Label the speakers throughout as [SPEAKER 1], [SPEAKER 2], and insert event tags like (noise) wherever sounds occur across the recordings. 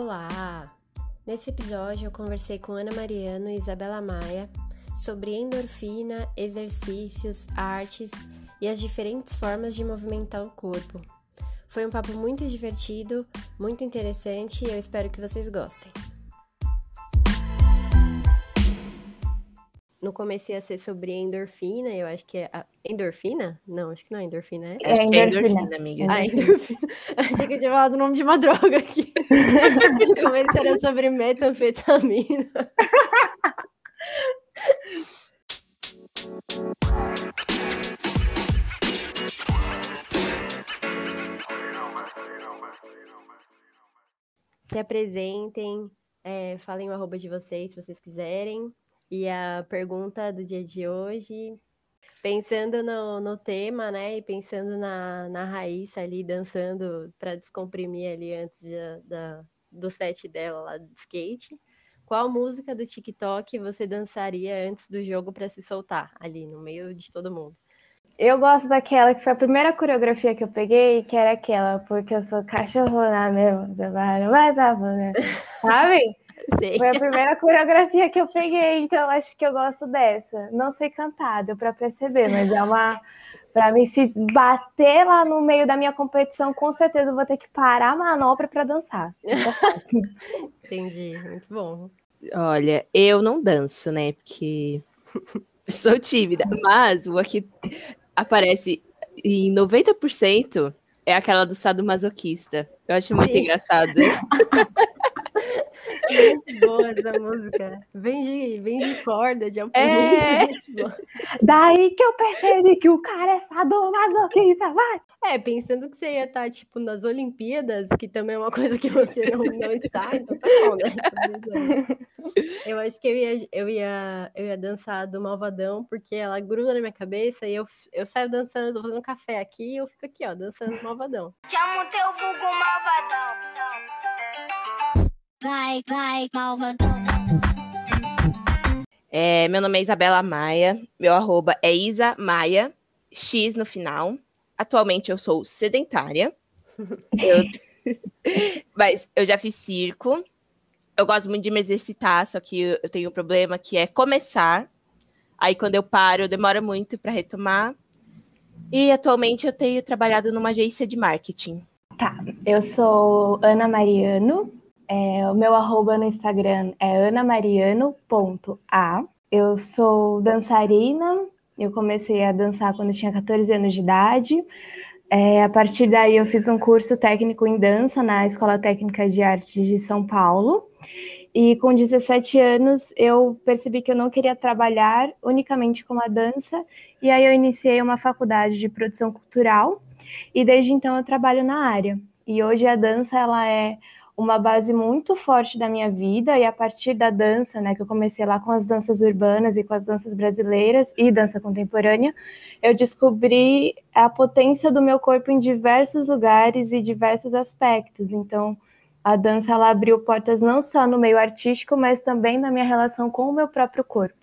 [SPEAKER 1] Olá! Nesse episódio eu conversei com Ana Mariano e Isabela Maia sobre endorfina, exercícios, artes e as diferentes formas de movimentar o corpo. Foi um papo muito divertido, muito interessante e eu espero que vocês gostem. No começo ia ser sobre endorfina, eu acho que é. A... Endorfina? Não, acho que não é endorfina, é?
[SPEAKER 2] é acho que é endorfina, amiga.
[SPEAKER 1] Ah, endorfina. (laughs) Achei que eu tinha falado o nome de uma droga aqui. (laughs) no começo era sobre metanfetamina. Se apresentem, é, falem o arroba de vocês se vocês quiserem. E a pergunta do dia de hoje, pensando no, no tema, né? E pensando na, na Raíssa ali dançando para descomprimir ali antes de, da, do set dela lá de skate. Qual música do TikTok você dançaria antes do jogo para se soltar ali no meio de todo mundo?
[SPEAKER 2] Eu gosto daquela que foi a primeira coreografia que eu peguei, que era aquela, porque eu sou cachorrona mesmo, mais a né? (laughs) Sabe?
[SPEAKER 1] Sei.
[SPEAKER 2] Foi a primeira coreografia que eu peguei, então acho que eu gosto dessa. Não sei cantar, deu para perceber, mas é uma. Para mim, se bater lá no meio da minha competição, com certeza eu vou ter que parar a manobra para dançar. (laughs)
[SPEAKER 1] Entendi, muito bom.
[SPEAKER 3] Olha, eu não danço, né? Porque sou tímida, mas o aqui aparece em 90% é aquela do sadomasoquista. Eu acho muito Sim. engraçado. (laughs) (laughs)
[SPEAKER 1] Muito boa essa música. Vem de, vem de corda, de
[SPEAKER 2] é. (laughs) Daí que eu percebi que o cara é sadomasoquista, vai!
[SPEAKER 1] É, pensando que você ia estar, tipo, nas Olimpíadas, que também é uma coisa que você não, não está, então tá bom, né? Eu acho que eu ia, eu, ia, eu ia dançar do Malvadão, porque ela gruda na minha cabeça e eu, eu saio dançando, tô fazendo café aqui e eu fico aqui, ó, dançando Malvadão.
[SPEAKER 4] Chama o teu vulgo Malvadão. Vai, vai, malvadão.
[SPEAKER 3] É, meu nome é Isabela Maia, meu arroba é Isa Maia, X no final. Atualmente eu sou sedentária. eu... (laughs) (laughs) Mas eu já fiz circo. Eu gosto muito de me exercitar, só que eu tenho um problema que é começar. Aí quando eu paro, demora muito para retomar. E atualmente eu tenho trabalhado numa agência de marketing.
[SPEAKER 2] Tá, eu sou Ana Mariano, é, o meu arroba no Instagram é anamariano.a. Eu sou dançarina, eu comecei a dançar quando tinha 14 anos de idade. É, a partir daí, eu fiz um curso técnico em dança na Escola Técnica de Artes de São Paulo. E com 17 anos, eu percebi que eu não queria trabalhar unicamente com a dança. E aí, eu iniciei uma faculdade de produção cultural. E desde então, eu trabalho na área. E hoje a dança ela é uma base muito forte da minha vida e a partir da dança, né, que eu comecei lá com as danças urbanas e com as danças brasileiras e dança contemporânea, eu descobri a potência do meu corpo em diversos lugares e diversos aspectos. Então, a dança ela abriu portas não só no meio artístico, mas também na minha relação com o meu próprio corpo.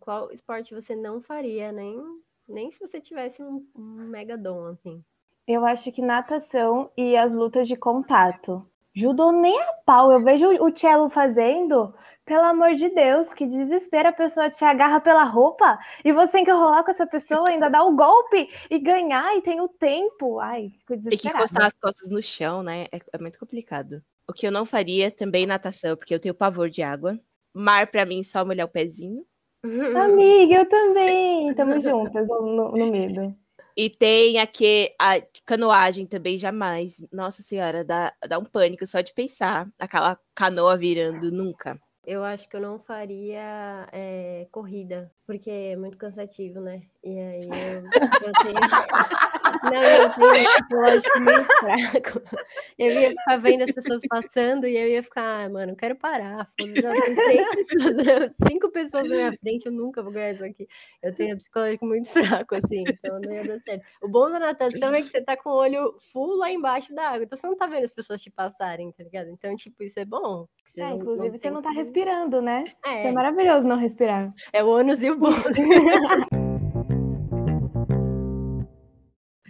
[SPEAKER 1] Qual esporte você não faria, nem, nem se você tivesse um, um mega dom, assim?
[SPEAKER 2] Eu acho que natação e as lutas de contato. Judô nem a pau. Eu vejo o cello fazendo. Pelo amor de Deus, que desespero a pessoa te agarra pela roupa e você tem que rolar com essa pessoa, ainda dar o golpe e ganhar e tem o tempo. Ai,
[SPEAKER 3] Tem que encostar as costas no chão, né? É, é, muito complicado. O que eu não faria também natação, porque eu tenho pavor de água. Mar, para mim, só molhar o pezinho. (laughs) (laughs)
[SPEAKER 2] Amiga, eu também. Tamo juntas no, no medo.
[SPEAKER 3] E tem aqui a canoagem também, jamais. Nossa senhora, dá, dá um pânico só de pensar. Aquela canoa virando, nunca.
[SPEAKER 1] Eu acho que eu não faria é, corrida, porque é muito cansativo, né? E aí eu, eu tenho. (laughs) não, eu tenho um psicológico meio fraco. Eu ia ficar vendo as pessoas passando e eu ia ficar, ah, mano, eu quero parar. Já tem três pessoas, (laughs) cinco pessoas na minha frente, eu nunca vou ganhar isso aqui. Eu tenho um psicológico muito fraco, assim, então não ia dar certo. O bom da natação é que você tá com o olho full lá embaixo da água, então você não tá vendo as pessoas te passarem, tá ligado? Então, tipo, isso é bom.
[SPEAKER 2] É, não, inclusive, não você não tá respirando, né? É. Isso é maravilhoso não respirar.
[SPEAKER 1] É o ônus e o bônus. (laughs)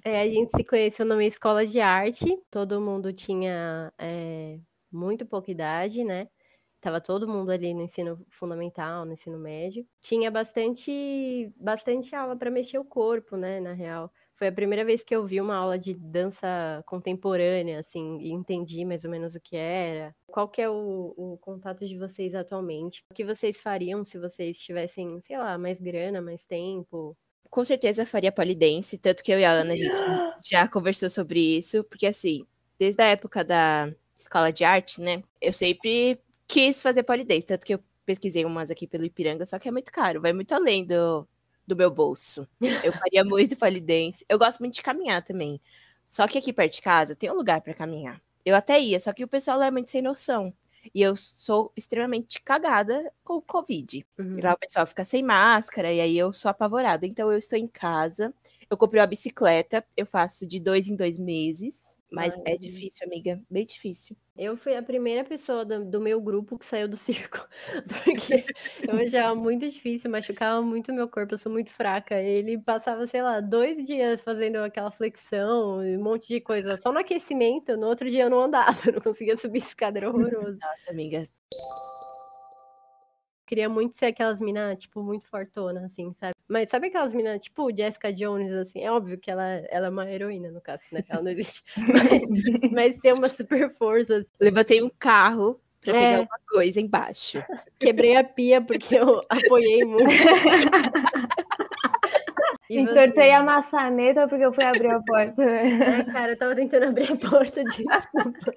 [SPEAKER 1] É, a gente se conheceu numa escola de arte, todo mundo tinha é, muito pouca idade, né? Tava todo mundo ali no ensino fundamental, no ensino médio. Tinha bastante, bastante aula para mexer o corpo, né? Na real. Foi a primeira vez que eu vi uma aula de dança contemporânea, assim, e entendi mais ou menos o que era. Qual que é o, o contato de vocês atualmente? O que vocês fariam se vocês tivessem, sei lá, mais grana, mais tempo?
[SPEAKER 3] Com certeza faria polidense, tanto que eu e a Ana, a gente (gasps) já conversou sobre isso, porque assim, desde a época da escola de arte, né, eu sempre quis fazer polidense, tanto que eu pesquisei umas aqui pelo Ipiranga, só que é muito caro, vai muito além do, do meu bolso. Eu (laughs) faria muito polidense. Eu gosto muito de caminhar também. Só que aqui perto de casa tem um lugar para caminhar. Eu até ia, só que o pessoal é muito sem noção. E eu sou extremamente cagada com o Covid.
[SPEAKER 1] Uhum.
[SPEAKER 3] E lá o pessoal fica sem máscara, e aí eu sou apavorada. Então eu estou em casa, eu comprei uma bicicleta, eu faço de dois em dois meses. Mas
[SPEAKER 1] Ai,
[SPEAKER 3] é difícil, amiga, bem difícil.
[SPEAKER 1] Eu fui a primeira pessoa do, do meu grupo que saiu do (laughs) circo, porque eu achava muito difícil, machucava muito meu corpo, eu sou muito fraca. Ele passava, sei lá, dois dias fazendo aquela flexão, um monte de coisa, só no aquecimento, no outro dia eu não andava, (laughs) não conseguia subir escada, era horroroso.
[SPEAKER 3] Nossa, amiga.
[SPEAKER 1] Queria muito ser aquelas minas, tipo, muito fortona, assim, sabe? Mas sabe aquelas minas, tipo, Jessica Jones, assim? É óbvio que ela, ela é uma heroína, no caso, né? Ela não existe. (laughs) Mas, mas tem uma super força, assim.
[SPEAKER 3] Levantei um carro pra
[SPEAKER 1] É.
[SPEAKER 3] pegar uma coisa embaixo.
[SPEAKER 1] Quebrei a pia porque eu apoiei muito. (laughs) E
[SPEAKER 2] Entortei
[SPEAKER 1] você?
[SPEAKER 2] a maçaneta porque eu fui abrir a porta.
[SPEAKER 1] Ai, cara, eu tava tentando abrir a porta, (laughs) desculpa.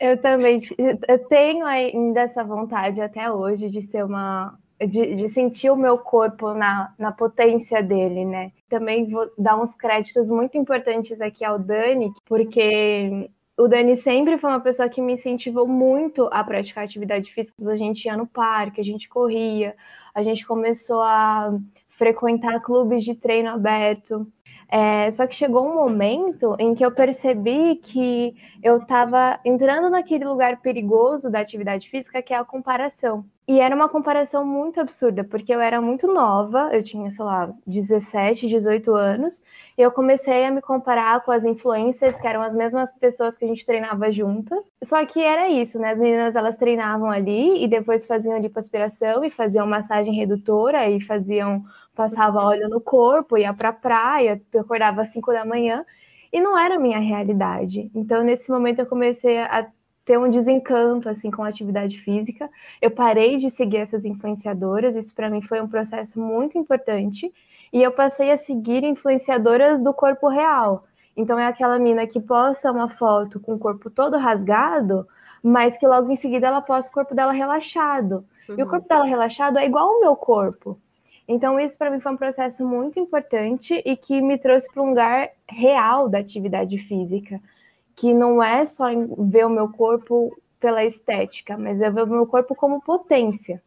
[SPEAKER 2] Eu também eu tenho ainda essa vontade até hoje de ser uma. De, de sentir o meu corpo na, na potência dele, né? Também vou dar uns créditos muito importantes aqui ao Dani, porque o Dani sempre foi uma pessoa que me incentivou muito a praticar atividade física. A gente ia no parque, a gente corria, a gente começou a frequentar clubes de treino aberto. É, só que chegou um momento em que eu percebi que eu estava entrando naquele lugar perigoso da atividade física, que é a comparação. E era uma comparação muito absurda, porque eu era muito nova, eu tinha, sei lá, 17, 18 anos, e eu comecei a me comparar com as influencers, que eram as mesmas pessoas que a gente treinava juntas. Só que era isso, né? As meninas elas treinavam ali e depois faziam lipoaspiração e faziam massagem redutora e faziam passava óleo no corpo, ia pra praia, acordava às 5 da manhã, e não era a minha realidade. Então, nesse momento, eu comecei a ter um desencanto assim com a atividade física. Eu parei de seguir essas influenciadoras, isso para mim foi um processo muito importante, e eu passei a seguir influenciadoras do corpo real. Então é aquela mina que posta uma foto com o corpo todo rasgado, mas que logo em seguida ela posta o corpo dela relaxado. E o corpo dela relaxado é igual ao meu corpo. Então, isso para mim foi um processo muito importante e que me trouxe para um lugar real da atividade física, que não é só ver o meu corpo pela estética, mas é ver o meu corpo como potência.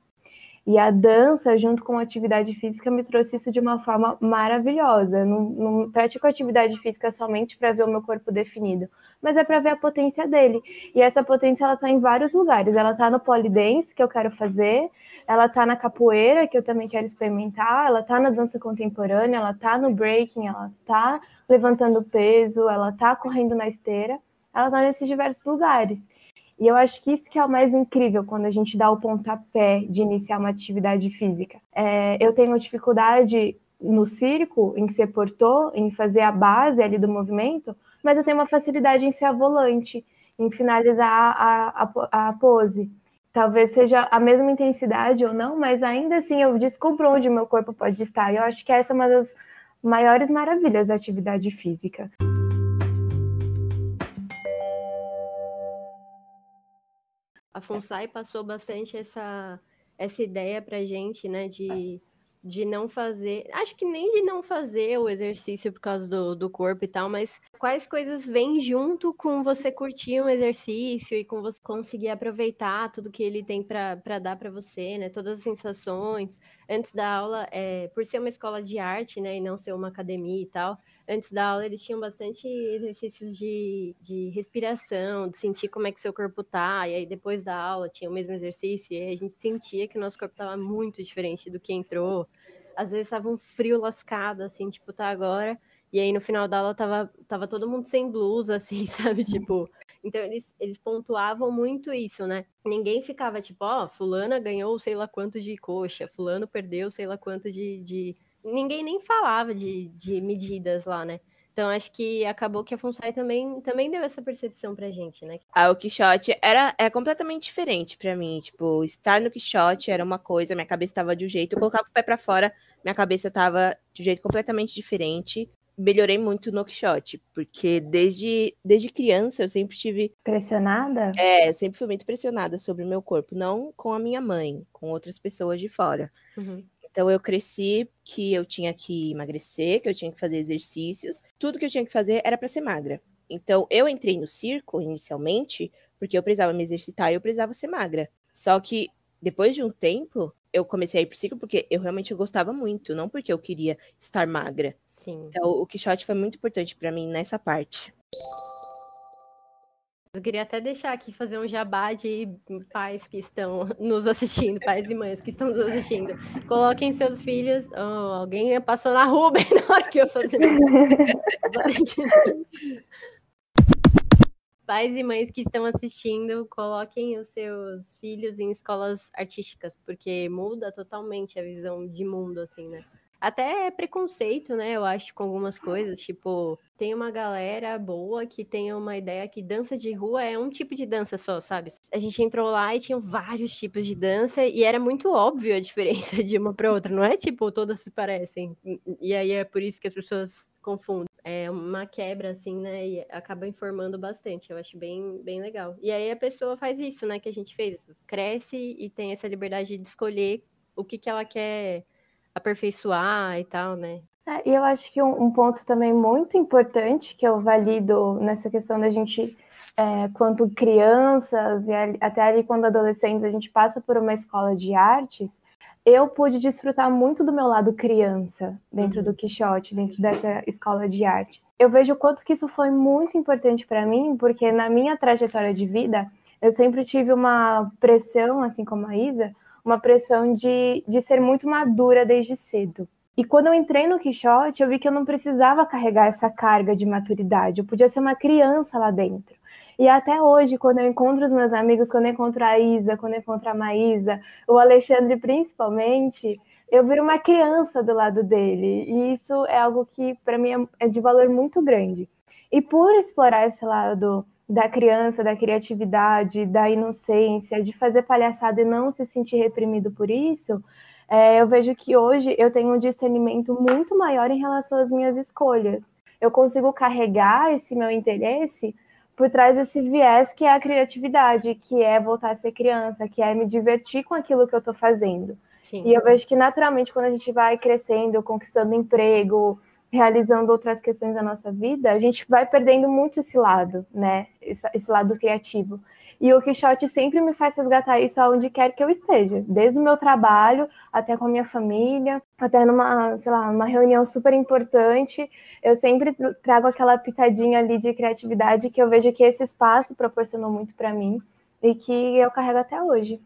[SPEAKER 2] E a dança, junto com a atividade física, me trouxe isso de uma forma maravilhosa. Eu não, não pratico atividade física somente para ver o meu corpo definido, mas é para ver a potência dele. E essa potência ela está em vários lugares. Ela está no polidense, que eu quero fazer, ela tá na capoeira, que eu também quero experimentar, ela tá na dança contemporânea, ela tá no breaking, ela tá levantando peso, ela tá correndo na esteira, ela tá nesses diversos lugares. E eu acho que isso que é o mais incrível quando a gente dá o pontapé de iniciar uma atividade física. É, eu tenho dificuldade no circo, em ser portô, em fazer a base ali do movimento, mas eu tenho uma facilidade em ser a volante, em finalizar a, a, a pose talvez seja a mesma intensidade ou não, mas ainda assim eu descubro onde meu corpo pode estar. E eu acho que essa é uma das maiores maravilhas da atividade física.
[SPEAKER 1] A FUNSAI passou bastante essa, essa ideia pra gente, né, de, de não fazer, acho que nem de não fazer o exercício por causa do, do corpo e tal, mas quais coisas vêm junto com você curtir um exercício e com você conseguir aproveitar tudo que ele tem para dar para você, né, todas as sensações. Antes da aula, é, por ser uma escola de arte, né, e não ser uma academia e tal, antes da aula eles tinham bastante exercícios de, de respiração, de sentir como é que seu corpo tá, e aí depois da aula tinha o mesmo exercício, e a gente sentia que o nosso corpo estava muito diferente do que entrou. às vezes tava um frio lascado, assim, tipo, tá agora. E aí no final da aula tava, tava todo mundo sem blusa, (laughs) assim, sabe? Tipo, então eles, eles pontuavam muito isso, né? Ninguém ficava tipo, ó, oh, fulana ganhou sei lá quanto de coxa, fulano perdeu sei lá quanto de. de... Ninguém nem falava de, de medidas lá, né? Então, acho que acabou que a FUNSAI também, também deu essa percepção pra gente, né?
[SPEAKER 3] Ah, o Quixote era é completamente diferente para mim. Tipo, estar no Quixote era uma coisa, minha cabeça tava de um jeito. Eu colocava o pé para fora, minha cabeça tava de um jeito completamente diferente. Melhorei muito no Quixote, porque desde, desde criança eu sempre tive.
[SPEAKER 2] Pressionada?
[SPEAKER 3] É, eu sempre fui muito pressionada sobre o meu corpo. Não com a minha mãe, com outras pessoas de fora. Uhum. Então eu cresci que eu tinha que emagrecer, que eu tinha que fazer exercícios, tudo que eu tinha que fazer era para ser magra. Então eu entrei no circo inicialmente porque eu precisava me exercitar e eu precisava ser magra. Só que depois de um tempo, eu comecei a ir pro circo porque eu realmente gostava muito, não porque eu queria estar magra. Sim. Então o Quixote foi muito importante para mim nessa parte.
[SPEAKER 1] Eu queria até deixar aqui fazer um jabá de pais que estão (laughs) nos assistindo, pais e mães que estão nos assistindo. Coloquem seus filhos. Oh, alguém passou na rua na hora que eu fazer. pais e mães que estão assistindo, coloquem os seus filhos em escolas artísticas, porque muda totalmente a visão de mundo, assim, né? Até preconceito, né? Eu acho, com algumas coisas. Tipo, tem uma galera boa que tem uma ideia que dança de rua é um tipo de dança só, sabe? A gente entrou lá e tinha vários tipos de dança e era muito óbvio a diferença de uma para outra. Não é tipo, todas se parecem. E aí é por isso que as pessoas confundem. É uma quebra, assim, né? E acaba informando bastante. Eu acho bem, bem legal. E aí a pessoa faz isso, né? Que a gente fez. Cresce e tem essa liberdade de escolher o que, que ela quer aperfeiçoar e tal, né?
[SPEAKER 2] É, e eu acho que um, um, ponto também muito importante que eu valido nessa questão da gente, é, quanto crianças e até ali quando adolescentes, a gente passa por uma escola de artes, eu pude desfrutar muito do meu lado criança dentro uhum. do Quixote, dentro dessa escola de artes. Eu vejo o quanto que isso foi muito importante para mim, porque na minha trajetória de vida, eu sempre tive uma pressão, assim como a Isa, uma pressão de, de ser muito madura desde cedo. E quando eu entrei no Quixote, eu vi que eu não precisava carregar essa carga de maturidade, eu podia ser uma criança lá dentro. E até hoje, quando eu encontro os meus amigos, quando eu encontro a Isa, quando eu encontro a Maísa, o Alexandre principalmente, eu viro uma criança do lado dele. E isso é algo que, para mim, é de valor muito grande. E por explorar esse lado da criança, da criatividade, da inocência, de fazer palhaçada e não se sentir reprimido por isso, é, eu vejo que hoje eu tenho um discernimento muito maior em relação às minhas escolhas. Eu consigo carregar esse meu interesse por trás desse viés que é a criatividade, que é voltar a ser criança, que é me divertir com aquilo que eu estou fazendo. Sim. E eu vejo que naturalmente quando a gente vai crescendo, conquistando emprego, realizando outras questões da nossa vida, a gente vai perdendo muito esse lado, né? Esse, esse, lado criativo. E o Quixote sempre me faz resgatar isso aonde quer que eu esteja, desde o meu trabalho até com a minha família, até numa, sei lá, uma reunião super importante, eu sempre trago aquela pitadinha ali de criatividade que eu vejo que esse espaço proporcionou muito para mim e que eu carrego até hoje.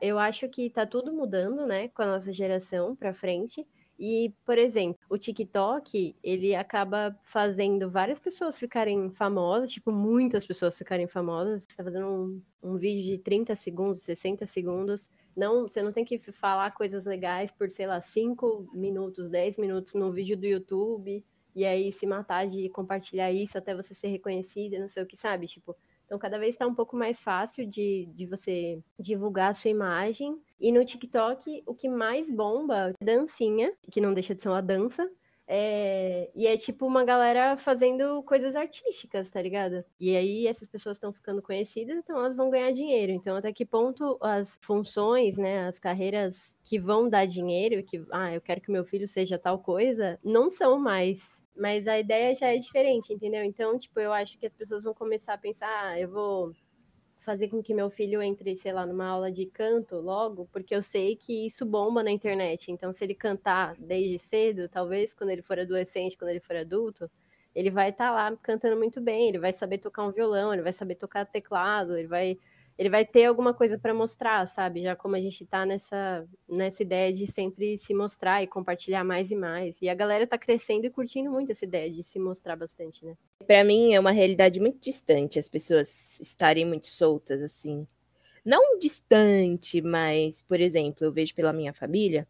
[SPEAKER 1] Eu acho que tá tudo mudando, né, com a nossa geração para frente. E, por exemplo, o TikTok, ele acaba fazendo várias pessoas ficarem famosas, tipo, muitas pessoas ficarem famosas. Você tá fazendo um, um vídeo de 30 segundos, 60 segundos. Não, você não tem que falar coisas legais por, sei lá, 5 minutos, 10 minutos no vídeo do YouTube. E aí se matar de compartilhar isso até você ser reconhecida, não sei o que, sabe? Tipo, então, cada vez está um pouco mais fácil de, de você divulgar a sua imagem. E no TikTok, o que mais bomba é dancinha, que não deixa de ser uma dança. É... E é tipo uma galera fazendo coisas artísticas, tá ligado? E aí essas pessoas estão ficando conhecidas, então elas vão ganhar dinheiro. Então, até que ponto as funções, né, as carreiras que vão dar dinheiro, que, ah, eu quero que meu filho seja tal coisa, não são mais mas a ideia já é diferente, entendeu? Então, tipo, eu acho que as pessoas vão começar a pensar, ah, eu vou fazer com que meu filho entre, sei lá, numa aula de canto logo, porque eu sei que isso bomba na internet. Então, se ele cantar desde cedo, talvez quando ele for adolescente, quando ele for adulto, ele vai estar tá lá cantando muito bem, ele vai saber tocar um violão, ele vai saber tocar teclado, ele vai ele vai ter alguma coisa para mostrar, sabe? Já como a gente tá nessa, nessa ideia de sempre se mostrar e compartilhar mais e mais. E a galera tá crescendo e curtindo muito essa ideia de se mostrar bastante, né?
[SPEAKER 3] Para mim é uma realidade muito distante as pessoas estarem muito soltas assim. Não distante, mas, por exemplo, eu vejo pela minha família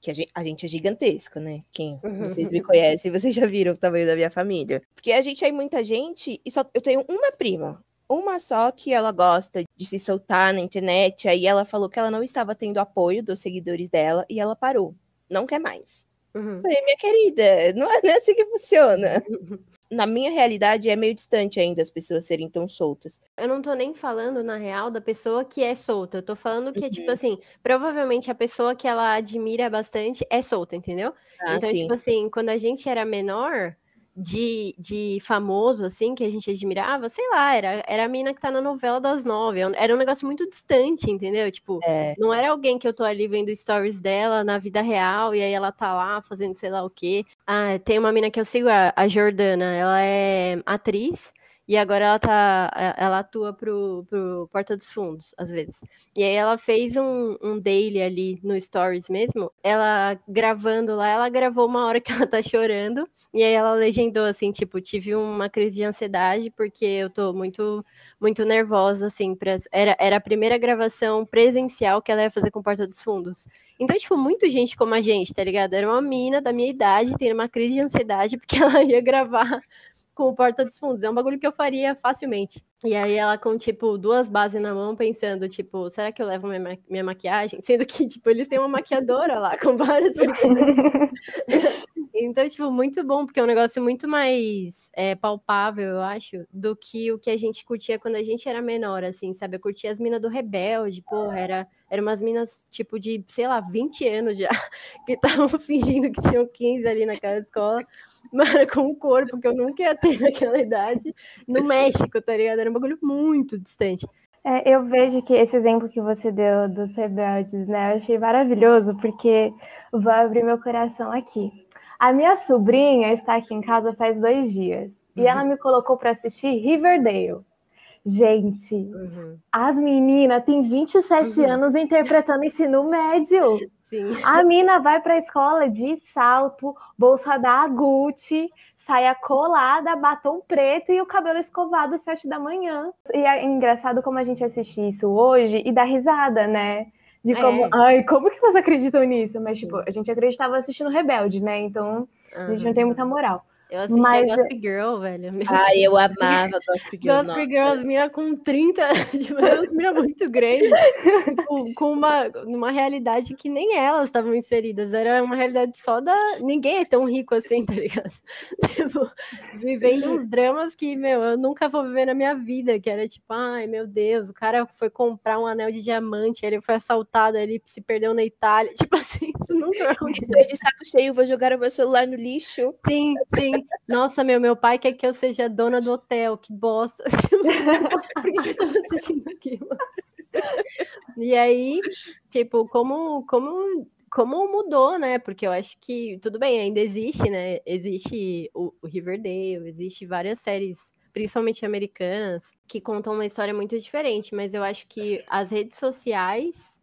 [SPEAKER 3] que a gente, a gente é gigantesco, né? Quem vocês me conhecem, (laughs) vocês já viram o tamanho da minha família. Porque a gente é muita gente e só eu tenho uma prima, uma só que ela gosta de se soltar na internet. Aí ela falou que ela não estava tendo apoio dos seguidores dela e ela parou. Não quer mais.
[SPEAKER 1] Uhum.
[SPEAKER 3] Falei, minha querida, não é, é assim que funciona. Na minha realidade, é meio distante ainda as pessoas serem tão soltas.
[SPEAKER 1] Eu não tô nem falando, na real, da pessoa que é solta. Eu tô falando que, tipo
[SPEAKER 3] Uhum.
[SPEAKER 1] assim, provavelmente a pessoa que ela admira bastante é solta, entendeu?
[SPEAKER 3] Ah,
[SPEAKER 1] então,
[SPEAKER 3] sim.
[SPEAKER 1] tipo assim, quando a gente era menor, de, de famoso, assim, que a gente admirava, sei lá, era, era a mina que tá na novela das nove. Era um negócio muito distante, entendeu? Tipo,
[SPEAKER 3] É,
[SPEAKER 1] não era alguém que eu tô ali vendo stories dela na vida real e aí ela tá lá fazendo sei lá o quê. Ah, tem uma mina que eu sigo, a, a Jordana, ela é atriz e agora ela tá, a- ela atua pro, pro Porta dos Fundos, às vezes. E aí ela fez um, um daily ali no stories mesmo, ela gravando lá, ela gravou uma hora que ela tá chorando e aí ela legendou assim, tipo, tive uma crise de ansiedade porque eu tô muito muito nervosa, assim, pra... era, era a primeira gravação presencial que ela ia fazer com Porta dos Fundos. Então, tipo, muita gente como a gente, tá ligado? Era uma mina da minha idade tendo uma crise de ansiedade (laughs) porque ela ia gravar com o Porta dos Fundos. É um bagulho que eu faria facilmente. E aí ela com, tipo, duas bases na mão, pensando, tipo, será que eu levo minha, ma- minha maquiagem? Sendo que, (laughs) tipo, eles têm uma maquiadora lá com várias. (laughs) Então, tipo, muito bom, porque é um negócio muito mais é, palpável, eu acho, do que o que a gente curtia quando a gente era menor, assim, sabe? Eu curtia as minas do Rebelde, porra, era, era umas minas, tipo, de, sei lá, 20 anos já, (laughs) que estavam (laughs) fingindo que tinham 15 ali naquela escola, mas com um corpo que eu nunca ia ter (laughs) naquela idade, no México, tá ligado? Era um bagulho muito distante.
[SPEAKER 2] É, eu vejo que esse exemplo que você deu dos rebeldes, né? Eu achei maravilhoso, porque vou abrir meu coração aqui. A minha sobrinha está aqui em casa faz dois dias e ela me colocou para assistir Riverdale. Gente,
[SPEAKER 1] Uhum,
[SPEAKER 2] as meninas têm 27
[SPEAKER 1] Uhum.
[SPEAKER 2] anos interpretando ensino médio.
[SPEAKER 1] Sim.
[SPEAKER 2] A mina vai para a escola de salto, bolsa da Gucci, saia colada, batom preto e o cabelo escovado às sete da manhã. E é engraçado como a gente assiste isso hoje e dá risada, né? De como,
[SPEAKER 1] É.
[SPEAKER 2] ai, como que vocês acreditam nisso? Mas, tipo, a gente acreditava assistindo Rebelde, né? Então, a gente não tem muita moral.
[SPEAKER 1] Eu assisti
[SPEAKER 2] Mas-
[SPEAKER 1] a Gossip Girl, velho. Meu
[SPEAKER 3] Ai, eu amava Gossip Girl.
[SPEAKER 1] Gossip
[SPEAKER 3] nossa.
[SPEAKER 1] Girls, minha com 30, (laughs) tipo, umas mina muito grande, tipo, com uma, uma realidade que nem elas estavam inseridas, era uma realidade só da. Ninguém é tão rico assim, tá ligado? (laughs) Tipo, vivendo uns dramas que, meu, eu nunca vou viver na minha vida, que era tipo, ai meu Deus, o cara foi comprar um anel de diamante, ele foi assaltado, ele se perdeu na Itália, (laughs) tipo assim, nunca (laughs) vai acontecer.
[SPEAKER 3] Estou de saco cheio, vou jogar o meu celular no lixo.
[SPEAKER 1] Sim, sim. Nossa, meu, meu pai quer que eu seja dona do hotel, que bosta. (laughs) Por que eu assistindo aquilo? E aí, tipo, como, como, como mudou, né? Porque eu acho que, tudo bem, ainda existe, né? Existe o, o Riverdale, existe várias séries, principalmente americanas, que contam uma história muito diferente, mas eu acho que as redes sociais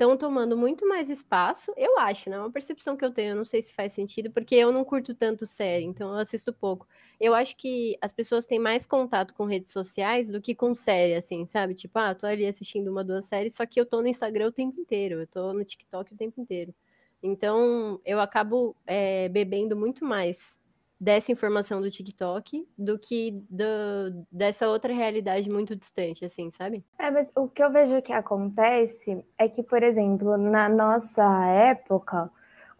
[SPEAKER 1] estão tomando muito mais espaço, eu acho, né? É uma percepção que eu tenho, eu não sei se faz sentido, porque eu não curto tanto série, então eu assisto pouco. Eu acho que as pessoas têm mais contato com redes sociais do que com série, assim, sabe? Tipo, ah, tô ali assistindo uma, duas séries, só que eu tô no Instagram o tempo inteiro, eu tô no TikTok o tempo inteiro. Então, eu acabo é, bebendo muito mais dessa informação do TikTok do que do, dessa outra realidade muito distante, assim, sabe?
[SPEAKER 2] É, mas o que eu vejo que acontece é que, por exemplo, na nossa época,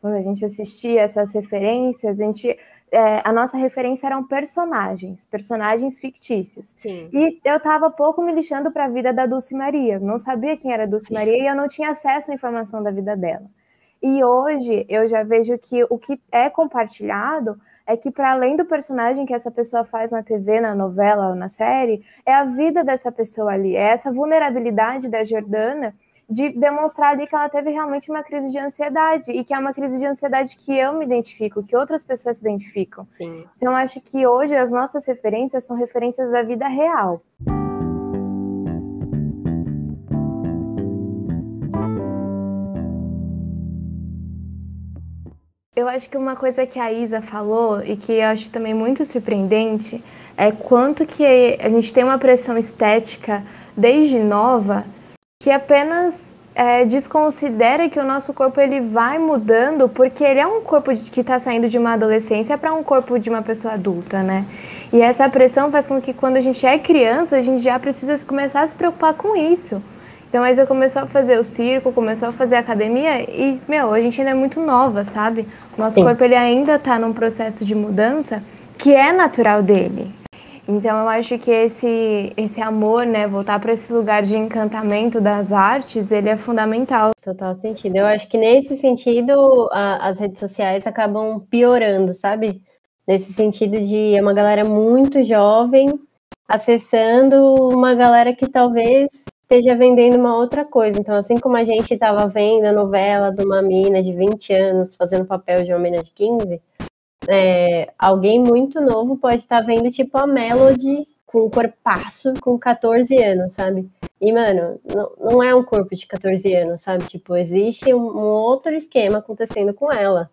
[SPEAKER 2] quando a gente assistia essas referências, a gente. é, a nossa referência eram personagens, personagens fictícios.
[SPEAKER 1] Sim.
[SPEAKER 2] E eu tava pouco me lixando para a vida da Dulce Maria. Não sabia quem era a Dulce Maria e eu não tinha acesso à informação da vida dela. E hoje eu já vejo que o que é compartilhado é que, para além do personagem que essa pessoa faz na TV, na novela ou na série, é a vida dessa pessoa ali. É essa vulnerabilidade da Jordana de demonstrar ali que ela teve realmente uma crise de ansiedade e que é uma crise de ansiedade que eu me identifico, que outras pessoas se identificam.
[SPEAKER 1] Sim.
[SPEAKER 2] Então, acho que hoje as nossas referências são referências da vida real. Eu acho que uma coisa que a Isa falou e que eu acho também muito surpreendente é quanto que a gente tem uma pressão estética desde nova que apenas é, desconsidera que o nosso corpo ele vai mudando porque ele é um corpo que está saindo de uma adolescência para um corpo de uma pessoa adulta, né? E essa pressão faz com que quando a gente é criança a gente já precisa começar a se preocupar com isso. Então a Isa começou a fazer o circo, começou a fazer academia e, meu, a gente ainda é muito nova, sabe? Nosso Sim. corpo ele ainda está num processo de mudança que é natural dele. Então eu acho que esse esse amor, né, voltar para esse lugar de encantamento das artes, ele é fundamental.
[SPEAKER 1] Total sentido. Eu acho que nesse sentido a, as redes sociais acabam piorando, sabe? Nesse sentido de é uma galera muito jovem acessando uma galera que talvez esteja vendendo uma outra coisa. Então, assim como a gente estava vendo a novela de uma mina de 20 anos fazendo papel de uma mina de 15, é, alguém muito novo pode estar tá vendo, tipo, a Melody com um corpaço com 14 anos, sabe? E, mano, não, não é um corpo de 14 anos, sabe? Tipo, existe um, um outro esquema acontecendo com ela.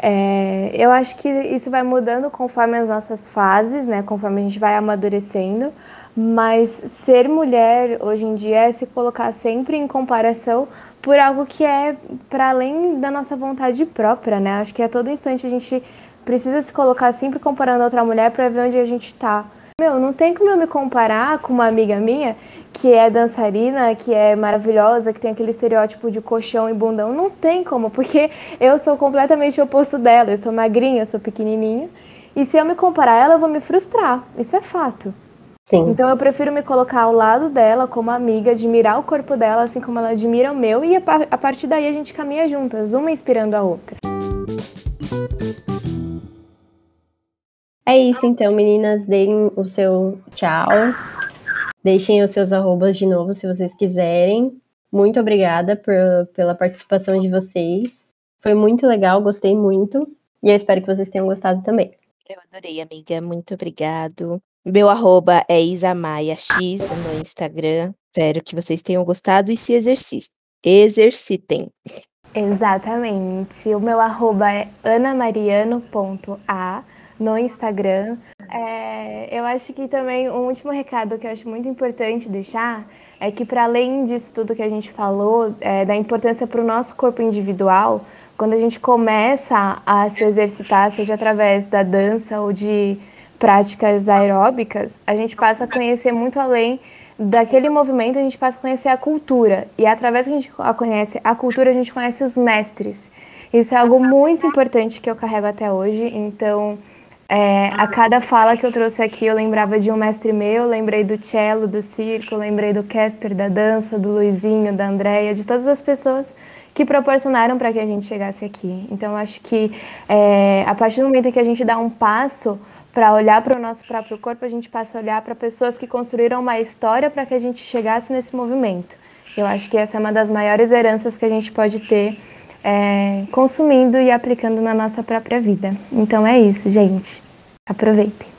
[SPEAKER 2] É, eu acho que isso vai mudando conforme as nossas fases, né? Conforme a gente vai amadurecendo. Mas ser mulher hoje em dia é se colocar sempre em comparação por algo que é para além da nossa vontade própria, né? Acho que a todo instante a gente precisa se colocar sempre comparando a outra mulher para ver onde a gente tá. Meu, não tem como eu me comparar com uma amiga minha que é dançarina, que é maravilhosa, que tem aquele estereótipo de colchão e bundão. Não tem como, porque eu sou completamente o oposto dela. Eu sou magrinha, eu sou pequenininha. E se eu me comparar a ela, eu vou me frustrar. Isso é fato.
[SPEAKER 1] Sim.
[SPEAKER 2] Então eu prefiro me colocar ao lado dela como amiga, admirar o corpo dela assim como ela admira o meu e a partir daí a gente caminha juntas, uma inspirando a outra.
[SPEAKER 1] É isso então, meninas, deem o seu tchau. Deixem os seus arrobas de novo se vocês quiserem. Muito obrigada por, pela participação de vocês. Foi muito legal, gostei muito. E eu espero que vocês tenham gostado também.
[SPEAKER 3] Eu adorei, amiga. Muito obrigado. Meu arroba é isamaiax no Instagram. Espero que vocês tenham gostado e se exercitem.
[SPEAKER 2] Exatamente. O meu arroba é anamariano.a no Instagram. É, eu acho que também um último recado que eu acho muito importante deixar é que, para além disso tudo que a gente falou, é, da importância para o nosso corpo individual, quando a gente começa a se exercitar, seja através da dança ou de práticas aeróbicas, a gente passa a conhecer muito além daquele movimento, a gente passa a conhecer a cultura. E através que a gente conhece a cultura, a gente conhece os mestres. Isso é algo muito importante que eu carrego até hoje. Então, é, a cada fala que eu trouxe aqui, eu lembrava de um mestre meu, lembrei do cello, do circo, lembrei do Casper, da dança, do Luizinho, da Andréia, de todas as pessoas que proporcionaram para que a gente chegasse aqui. Então, acho que é, a partir do momento que a gente dá um passo para olhar para o nosso próprio corpo, a gente passa a olhar para pessoas que construíram uma história para que a gente chegasse nesse movimento. Eu acho que essa é uma das maiores heranças que a gente pode ter é, consumindo e aplicando na nossa própria vida. Então é isso, gente. Aproveitem.